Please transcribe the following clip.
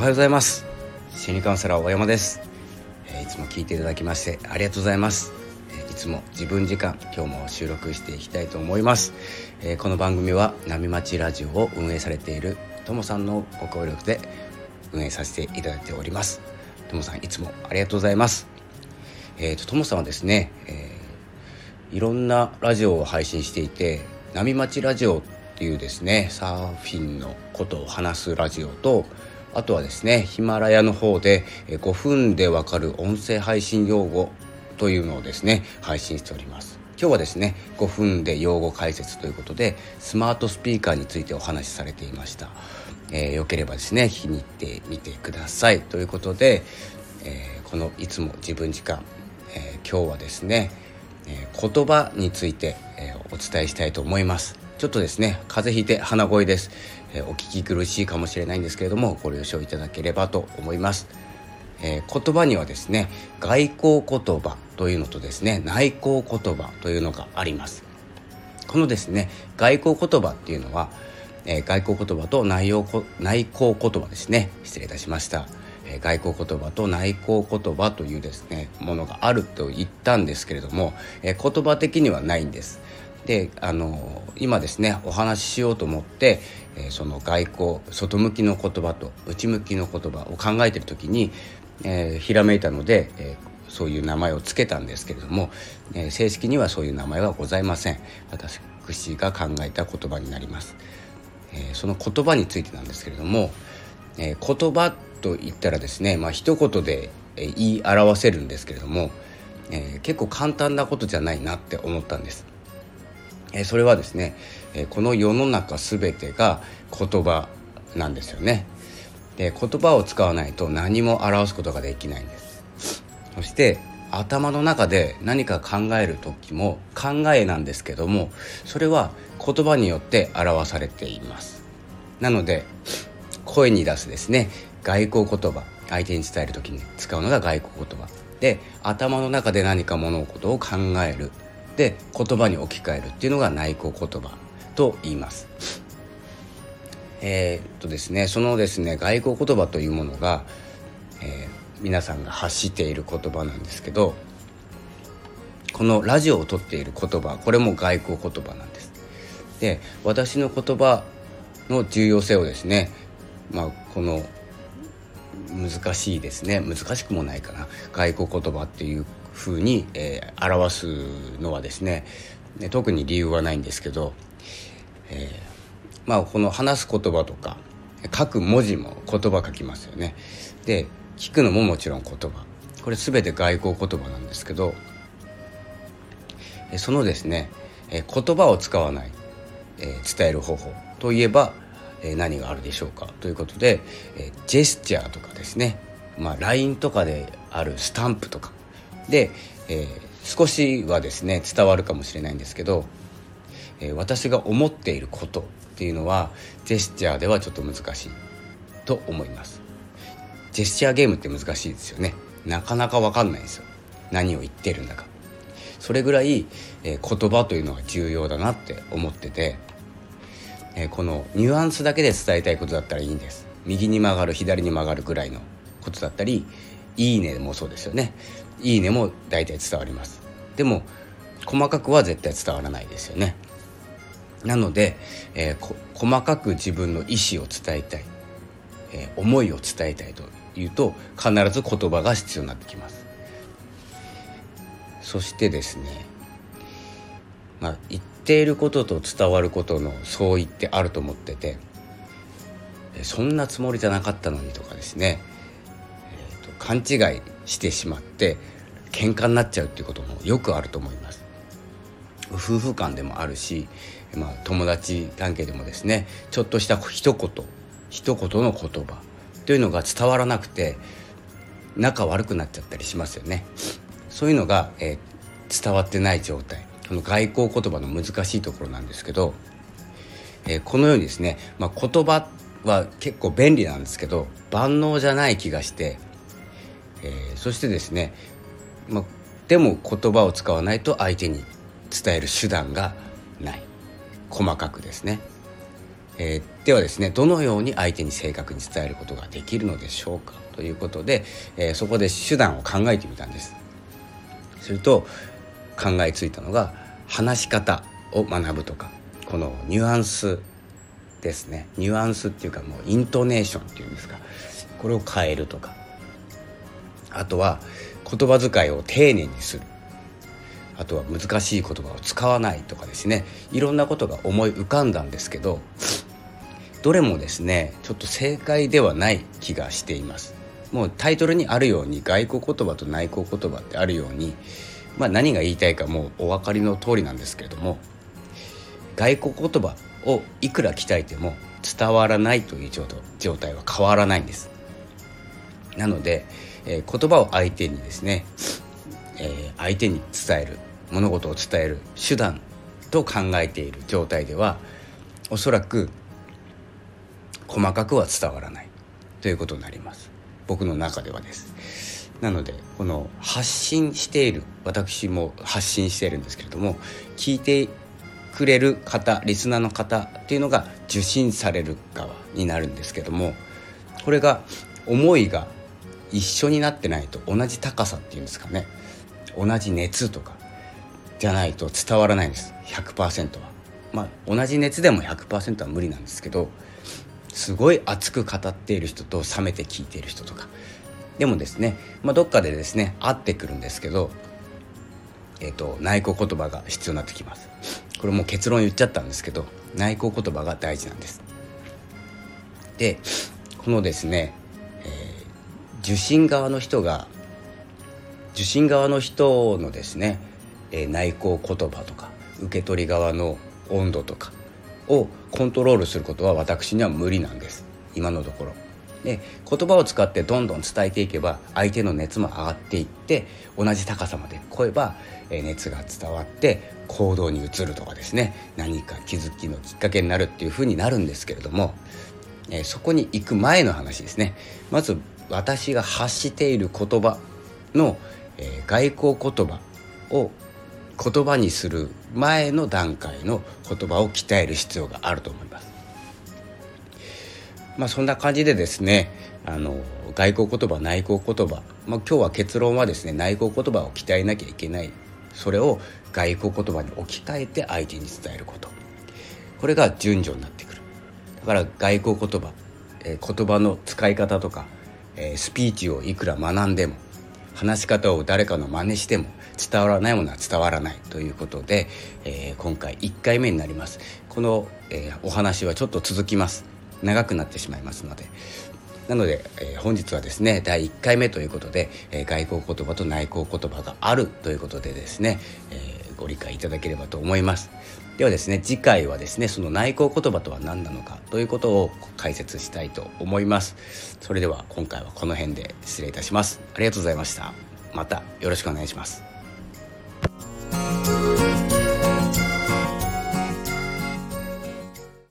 はようございます。心理カウンセラー大山です、えいつも聞いていただきましてありがとうございます、えいつも自分時間今日も収録していきたいと思います、えこの番組は波町ラジオを運営されているともさんのご協力で運営させていただいております。ともさんいつもありがとうございます。えーとともさんはですね、えー、いろんなラジオを配信していて波町ラジオっていうですねサーフィンのことを話すラジオとあとはですねヒマラヤの方で5分でわかる音声配信用語というのをですね配信しております。今日はですね5分で用語解説ということでスマートスピーカーについてお話しされていました、えー、よければですね聞きに行ってみてください。ということで、えー、このいつも自分時間、えー、今日はですね、え言葉について、えお伝えしたいと思います。ちょっとですね風邪ひいて鼻声です、えー、お聞き苦しいかもしれないんですけれどもご了承いただければと思います、えー、言葉にはですね外交言葉というのとですね内向言葉というのがあります。このですね外交言葉っていうのは、えー、外交言葉と内容内向言葉ですね。失礼いたしました。え外交言葉と内向言葉というですねものがあると言ったんですけれども、え言葉的にはないんです。であの今ですねお話ししようと思って、えー、その外交外向きの言葉と内向きの言葉を考えてる時に、えー、ひらめいたので、えー、そういう名前を付けたんですけれども、え、正式にはそういう名前はございません。私が考えた言葉になります、え、その言葉についてなんですけれども、え、言葉と言ったらですねまあ一言で言い表せるんですけれども、え、結構簡単なことじゃないなって思ったんです。えそれはですね、えこの世の中全てが言葉なんですよね。で言葉を使わないと何も表すことができないんです。そして頭の中で何か考える時も考えなんですけどもそれは言葉によって表されていますなので声に出すですね外交言葉相手に伝える時に使うのが外交言葉で頭の中で何か物事を考えるで言葉に置き換えるっていうのが内向言葉と言います。えー、っとですねそのですね外交言葉というものが、えー、皆さんが発している言葉なんですけどこのラジオをとっている言葉これも外交言葉なんです。で私の言葉の重要性をですね、まあ、この難しいですね難しくもないかな外交言葉っていうふうに、えー、表すのはですね特に理由はないんですけど、えー、まあこの話す言葉とか書く文字も言葉書きますよね。で聞くのももちろん言葉これ全て外交言葉なんですけどそのですね言葉を使わない、伝える方法といえば何があるでしょうかということでジェスチャーとかですね、まあ、LINE とかであるスタンプとかで、えー、少しはですね伝わるかもしれないんですけど、えー、私が思っていることっていうのはジェスチャーではちょっと難しいと思います。ジェスチャーゲームって難しいですよね。なかなか分かんないですよ。何を言ってるんだか。それぐらい、えー、言葉というのは重要だなって思ってて、えー、このニュアンスだけで伝えたいことだったらいいんです。右に曲がる左に曲がるぐらいのことだったりいいねもそうですよね。いいねも大体伝わります。でも細かくは絶対伝わらないですよね。なので、えー、細かく自分の意思を伝えたい、えー、思いを伝えたいというと必ず言葉が必要になってきます。そしてですねまあ言っていることと伝わることの相違ってあると思っててそんなつもりじゃなかったのにとかですね勘違いしてしまって喧嘩になっちゃうっていうこともよくあると思います。夫婦間でもあるし、まあ、友達関係でもですねちょっとした一言一言の言葉というのが伝わらなくて仲悪くなっちゃったりしますよね。そういうのが、えー、伝わってない状態。この外交言葉の難しいところなんですけど、えー、このようにですね、まあ、言葉は結構便利なんですけど万能じゃない気がしてえー、そしてですね、ま、でも言葉を使わないと相手に伝える手段がない。細かくですね、えー、ではですねどのように相手に正確に伝えることができるのでしょうか？ということで、えー、そこで手段を考えてみたんです。すると考えついたのが話し方を学ぶとかこのニュアンスですね。ニュアンスっていうかもうイントネーションっていうんですか。これを変えるとか。あとは言葉遣いを丁寧にする。あとは難しい言葉を使わないとかですね。いろんなことが思い浮かんだんですけどどれもですねちょっと正解ではない気がしています。もうタイトルにあるように外国言葉と内国言葉ってあるように、まあ、何が言いたいかもうお分かりの通りなんですけれども外国言葉をいくら鍛えても伝わらないという状態は変わらないんです。なので、えー、言葉を相手にですね、えー、相手に伝える物事を伝える手段と考えている状態ではおそらく細かくは伝わらないということになります。僕の中ではです。なのでこの発信している私も発信しているんですけれども聞いてくれる方リスナーの方っていうのが受信される側になるんですけどもこれが思いが一緒になってないと同じ高さっていうんですかね。同じ熱とかじゃないと伝わらないんです。100%は。まあ同じ熱でも100%は無理なんですけどすごい熱く語っている人と冷めて聞いている人とか。でもですね、まあ、どっかでですね合ってくるんですけど、えーと、内向言葉が必要になってきます。これもう結論言っちゃったんですけど内向言葉が大事なんです。でこのですね、えー、受信側の人が受信側の人のですねえ、内向言葉とか受け取り側の温度とかをコントロールすることは私には無理なんです今のところ。で言葉を使ってどんどん伝えていけば相手の熱も上がっていって同じ高さまで超えば、熱が伝わって行動に移るとかですね何か気づきのきっかけになるっていうふうになるんですけれども、そこに行く前の話ですねまず私が発している言葉の、えー、外交言葉を言葉にする前の段階の言葉を鍛える必要があると思います。まあそんな感じでですねあの外交言葉内向言葉、まあ、今日は結論はですね内向言葉を鍛えなきゃいけない。それを外交言葉に置き換えて相手に伝えること。これが順序になってくる。だから外交言葉、えー、言葉の使い方とか、え、スピーチをいくら学んでも話し方を誰かの真似しても伝わらないものは伝わらないということで、えー、今回1回目になります。この、えー、お話はちょっと続きます。長くなってしまいますので。なので、えー、本日はですね第1回目ということで、え外交言葉と内向言葉があるということでですね、えご理解いただければと思います。ではですね次回はですねその内向言葉とは何なのかということを解説したいと思います。それでは今回はこの辺で失礼いたします。ありがとうございました。またよろしくお願いします。